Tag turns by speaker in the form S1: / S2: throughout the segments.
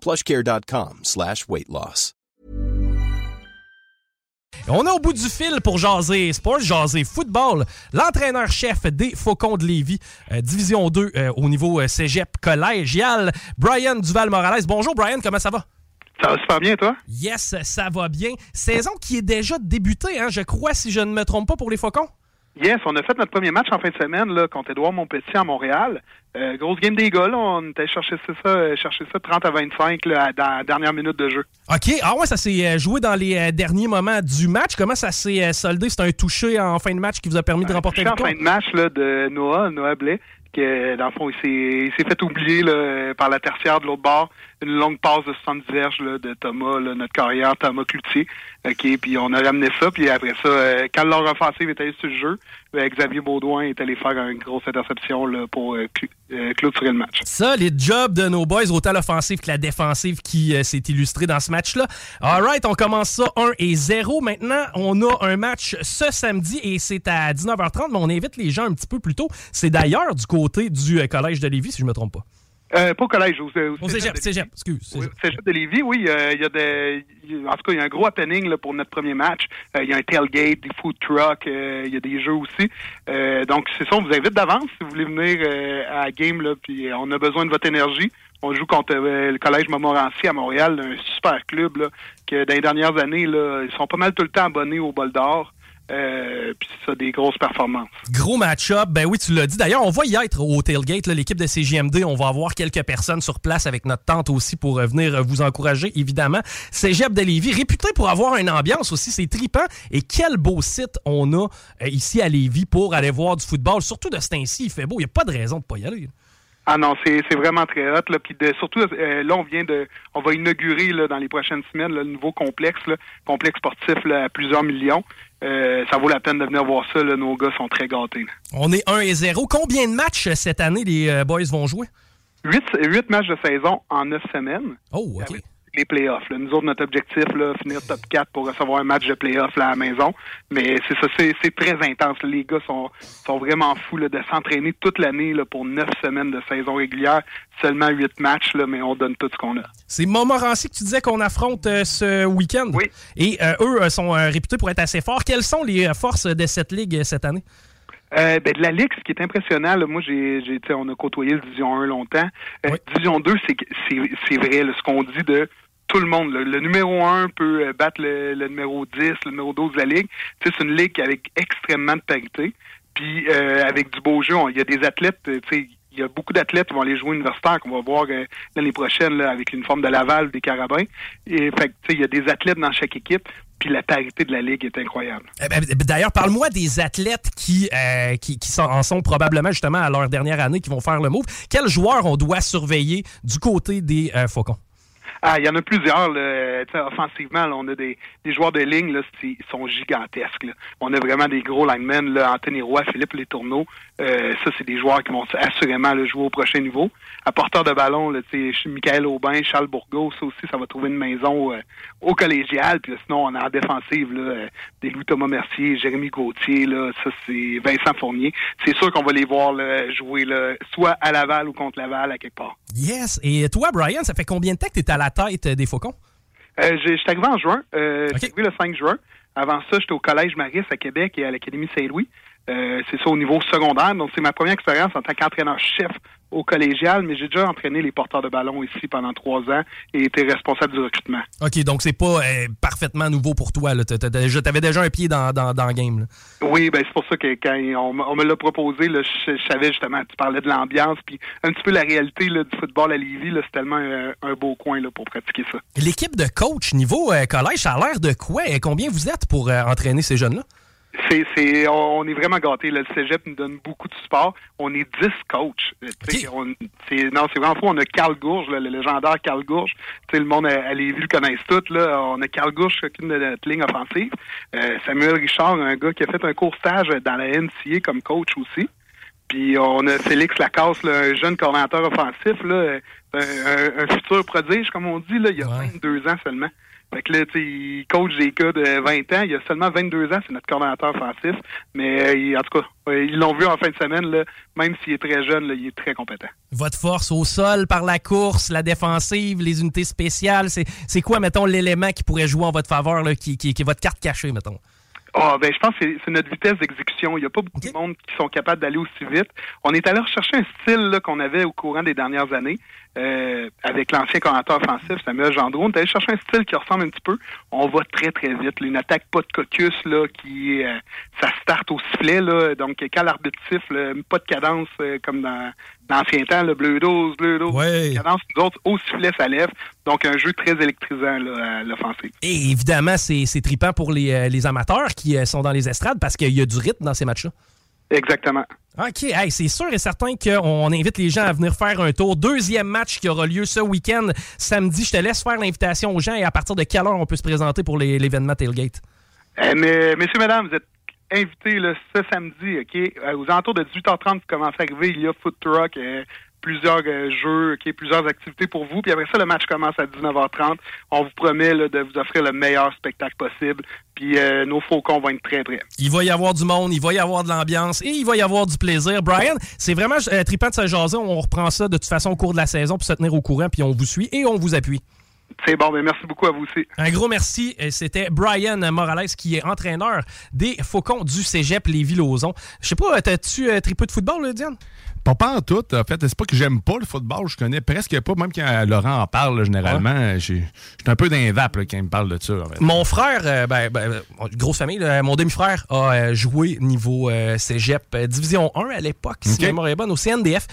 S1: plushcare.com slash weight loss.
S2: On est au bout du fil pour jaser sport, jaser football. L'entraîneur-chef des Faucons de Lévis, euh, Division 2 euh, au niveau euh, cégep collégial, Brian Duval-Morales. Bonjour Brian, comment ça va?
S3: Ça va super bien, toi?
S2: Yes, ça va bien. Saison qui est déjà débutée, hein, je crois, si je ne me trompe pas, pour les Faucons.
S3: Yes, on a fait notre premier match en fin de semaine là, contre Édouard Montpetit à Montréal. Euh, grosse game des gars, là. on était chercher ça, euh, chercher ça 30 à 25 là, dans la dernière minute de jeu.
S2: OK. Ah ouais, ça s'est euh, joué dans les euh, derniers moments du match. Comment ça s'est euh, soldé? C'est un touché en fin de match qui vous a permis de remporter
S3: le
S2: le
S3: en fin de match là, de Noah, Noah Blais, que dans le fond, il s'est, fait oublier là, par la tertiaire de l'autre bord. Une longue passe de 70 verges là, de Thomas, là, notre carrière, Thomas Cloutier. Puis on a ramené ça, puis après ça, euh, quand leur offensive est allée sur le jeu, euh, Xavier Baudouin est allé faire une grosse interception là, pour euh, euh.
S2: Ça, les jobs de nos boys, autant l'offensive que la défensive qui euh, s'est illustrée dans ce match-là. All right, on commence ça 1 et 0. Maintenant, on a un match ce samedi et c'est à 19h30, mais on invite les gens un petit peu plus tôt. C'est d'ailleurs du côté du euh, Collège de Lévis, si je me trompe pas.
S3: Euh, pas au collège, au, au
S2: Au cégep, cégep, excuse.
S3: Oui,
S2: cégep.
S3: Cégep de Lévis, oui, euh, il y a des, en tout cas, il y a un gros happening là, pour notre premier match. Euh, Il y a un tailgate, des food trucks, euh, il y a des jeux aussi. Euh, donc, c'est ça, on vous invite d'avance si vous voulez venir euh, à la game, là, puis on a besoin de votre énergie. On joue contre euh, le Collège Montmorency à Montréal, un super club, là, que dans les dernières années, là, ils sont pas mal tout le temps abonnés au bol d'or. Euh, puis ça, des grosses performances.
S2: Gros match-up, ben oui, tu l'as dit. D'ailleurs, on va y être au tailgate, l'équipe de CGMD. On va avoir quelques personnes sur place avec notre tante aussi pour euh, venir euh, vous encourager, évidemment. Cégep de Lévis, réputé pour avoir une ambiance aussi, c'est tripant. Et quel beau site on a euh, ici à Lévis pour aller voir du football. Surtout de ce temps-ci, il fait beau. Il n'y a pas de raison de pas y aller.
S3: Ah non, c'est c'est vraiment très hot. Là. Puis de, surtout, euh, là, on vient de. On va inaugurer là, dans les prochaines semaines là, le nouveau complexe, là, complexe sportif là, à plusieurs millions. Euh, ça vaut la peine de venir voir ça. Là. Nos gars sont très gâtés.
S2: On est 1 et 0. Combien de matchs euh, cette année les boys vont jouer?
S3: Huit, huit matchs de saison en neuf semaines.
S2: Oh, OK.
S3: Avec Les playoffs. Là. Nous autres, notre objectif, là, finir top 4 pour recevoir un match de playoffs à la maison. Mais c'est ça, c'est très intense. Les gars sont, sont vraiment fous là, de s'entraîner toute l'année pour neuf semaines de saison régulière. Seulement huit matchs, là, mais on donne tout ce qu'on a.
S2: C'est Montmorency que tu disais qu'on affronte euh, ce week-end.
S3: Oui.
S2: Et euh, eux euh, sont euh, réputés pour être assez forts. Quelles sont les forces de cette ligue cette année?
S3: Euh, ben, de la Ligue, ce qui est impressionnant, là, moi, j'ai, on a côtoyé le Division 1 longtemps. Euh,
S2: Oui.
S3: Division 2, c'est, que- c'est, c'est vrai, là, ce qu'on dit de tout le monde. Le numéro 1 peut euh, battre le, numéro 10, le numéro 12 de la Ligue. C'est une Ligue avec extrêmement de parité. Puis, euh, avec du beau jeu, il y a des athlètes, euh, il y a beaucoup d'athlètes qui vont aller jouer universitaire, qu'on va voir euh, l'année prochaine là, avec l'uniforme de Laval, des Carabins. Et fait il y a des athlètes dans chaque équipe. Puis la parité de la Ligue est incroyable.
S2: Eh ben, D'ailleurs, parle-moi des athlètes qui, euh, qui, qui en sont probablement justement à leur dernière année qui vont faire le move. Quels joueurs on doit surveiller du côté des euh, Faucons?
S3: Ah, il y en a plusieurs. Là. Offensivement, là, on a des, des joueurs de ligne, là, ils sont gigantesques. là. On a vraiment des gros linemen, là, Anthony Roy, Philippe Letourneau. Euh, ça, c'est des joueurs qui vont assurément là, jouer au prochain niveau. À porteur de ballon, là, Michael Aubin, Charles Bourgault, ça aussi, ça va trouver une maison euh, au collégial. Puis sinon, on a en défensive là, euh, des Louis-Thomas Mercier, Jérémy Gauthier, là, ça, c'est Vincent Fournier. C'est sûr qu'on va les voir là, jouer là, soit à Laval ou contre Laval à quelque part.
S2: Yes. Et toi, Brian, ça fait combien de temps que tu es à la tête euh, des Faucons?
S3: Euh, j'étais arrivé en juin. Euh,
S2: Ok.
S3: J'étais arrivé le 5 juin. Avant ça, j'étais au Collège Maris à Québec et à l'Académie Saint-Louis. Euh, c'est ça au niveau secondaire. Donc, c'est ma première expérience en tant qu'entraîneur-chef au collégial, mais j'ai déjà entraîné les porteurs de ballon ici pendant trois ans et été responsable du recrutement.
S2: OK, donc c'est pas euh, parfaitement nouveau pour toi. Tu avais déjà un pied dans, dans, dans le game. Là.
S3: Oui, ben c'est pour ça que quand on, me l'a proposé, je, savais justement, tu parlais de l'ambiance, puis un petit peu la réalité là, du football à Lévis, c'est tellement un, beau coin là, pour pratiquer ça.
S2: L'équipe de coach niveau euh, collège, ça a l'air de quoi? Et combien vous êtes pour euh, entraîner ces jeunes-là?
S3: C'est, c'est, on est vraiment gâtés. Le cégep nous donne beaucoup de support. On est 10 coachs. c'est, non, c'est vraiment fou. On a Carl Gourge, le légendaire Carl Gourge. le monde à, Lévis le connaissent tout. Là. On a Carl Gourge, chacune de notre ligne offensive. Euh, Samuel Richard, un gars qui a fait un court stage dans la NCA comme coach aussi. Puis on a Félix Lacasse, un jeune coordinateur offensif, là, un, futur prodige, comme on dit, là, il y a 22 ans seulement. Fait que là, il coach des gars de 20 ans. Il a seulement 22 ans, c'est notre coordinateur offensif. Mais euh, en tout cas, ils l'ont vu en fin de semaine, là, même s'il est très jeune, là, il est très compétent.
S2: Votre force au sol, par la course, la défensive, les unités spéciales, c'est quoi, mettons, l'élément qui pourrait jouer en votre faveur, là, qui, qui, qui est votre carte cachée, mettons?
S3: Ah, ben, je pense que c'est notre vitesse d'exécution. Il n'y a pas beaucoup de monde qui sont capables d'aller aussi vite. On est allé rechercher un style qu'on avait au courant des dernières années. Euh, avec l'ancien commentateur offensif, Samuel Gendron. On est allé chercher un style qui ressemble un petit peu. On va très, très vite. Une attaque pas de caucus, là, qui euh, ça start au sifflet, là. Donc, quand l'arbitre siffle, pas de cadence euh, comme dans l'ancien temps, le bleu 12, bleu 12.
S2: Ouais.
S3: Cadence, nous autres, au sifflet, ça lève. Donc, un jeu très électrisant, là, à l'offensive.
S2: Et évidemment, c'est tripant pour les, les amateurs qui sont dans les estrades parce qu'il y a du rythme dans ces matchs-là.
S3: Exactement.
S2: OK, c'est sûr et certain qu'on invite les gens à venir faire un tour. Deuxième match qui aura lieu ce week-end, samedi. Je te laisse faire l'invitation aux gens et à partir de quelle heure on peut se présenter pour l'événement Tailgate?
S3: Eh, mais, messieurs, mesdames, vous êtes invités ce samedi, OK? Euh, aux alentours de 18h30, vous commencez à arriver. Il y a Food Truck, euh, plusieurs euh, jeux, okay, plusieurs activités pour vous. Puis après ça, le match commence à 19h30. On vous promet de vous offrir le meilleur spectacle possible. Puis euh, nos faucons vont être très prêts.
S2: Il va y avoir du monde, il va y avoir de l'ambiance et il va y avoir du plaisir. Brian, c'est vraiment euh, trippant de se jaser. On reprend ça de toute façon au cours de la saison pour se tenir au courant. Puis on vous suit et on vous appuie.
S3: C'est bon, mais merci beaucoup à vous aussi.
S2: Un gros merci. C'était Brian Morales qui est entraîneur des Faucons du Cégep Lévis-Lauzon. Je sais pas, as-tu euh, trippé de football, Diane?
S4: Pas, en tout. En fait, c'est pas que j'aime pas le football. Je connais presque pas, même quand Laurent en parle, généralement. Je suis un peu d'un vape quand il me parle de ça.
S2: Mon frère, euh, ben, ben, euh, grosse famille, mon demi-frère a euh, joué niveau cégep Division 1 à l'époque, si okay. mémoire est bonne, au CNDF.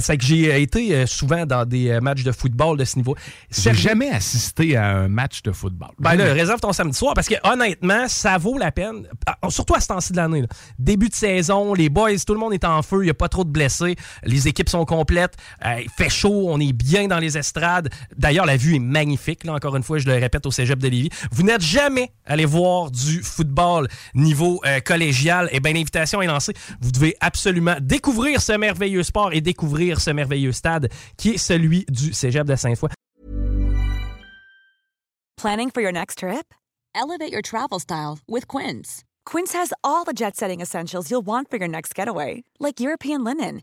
S2: c'est que j'ai été souvent dans des matchs de football de ce niveau.
S4: J'ai jamais assisté à un match de football.
S2: Ben là, réserve ton samedi soir parce que honnêtement, ça vaut la peine. Ah, surtout à ce temps-ci de l'année. Début de saison, les boys, tout le monde est en feu, il n'y a pas trop de blessés. Les équipes sont complètes. Euh, il fait chaud. On est bien dans les estrades. D'ailleurs, la vue est magnifique. Là, encore une fois, je le répète au cégep de Lévis. Vous n'êtes jamais allé voir du football niveau euh, collégial. Eh bien, l'invitation est lancée. Vous devez absolument découvrir ce merveilleux sport et découvrir ce merveilleux stade qui est celui du cégep de Sainte-Foy.
S5: Planning for your next trip? Elevate your travel style with Quince. Quince has all the jet-setting essentials you'll want for your next getaway, like European linen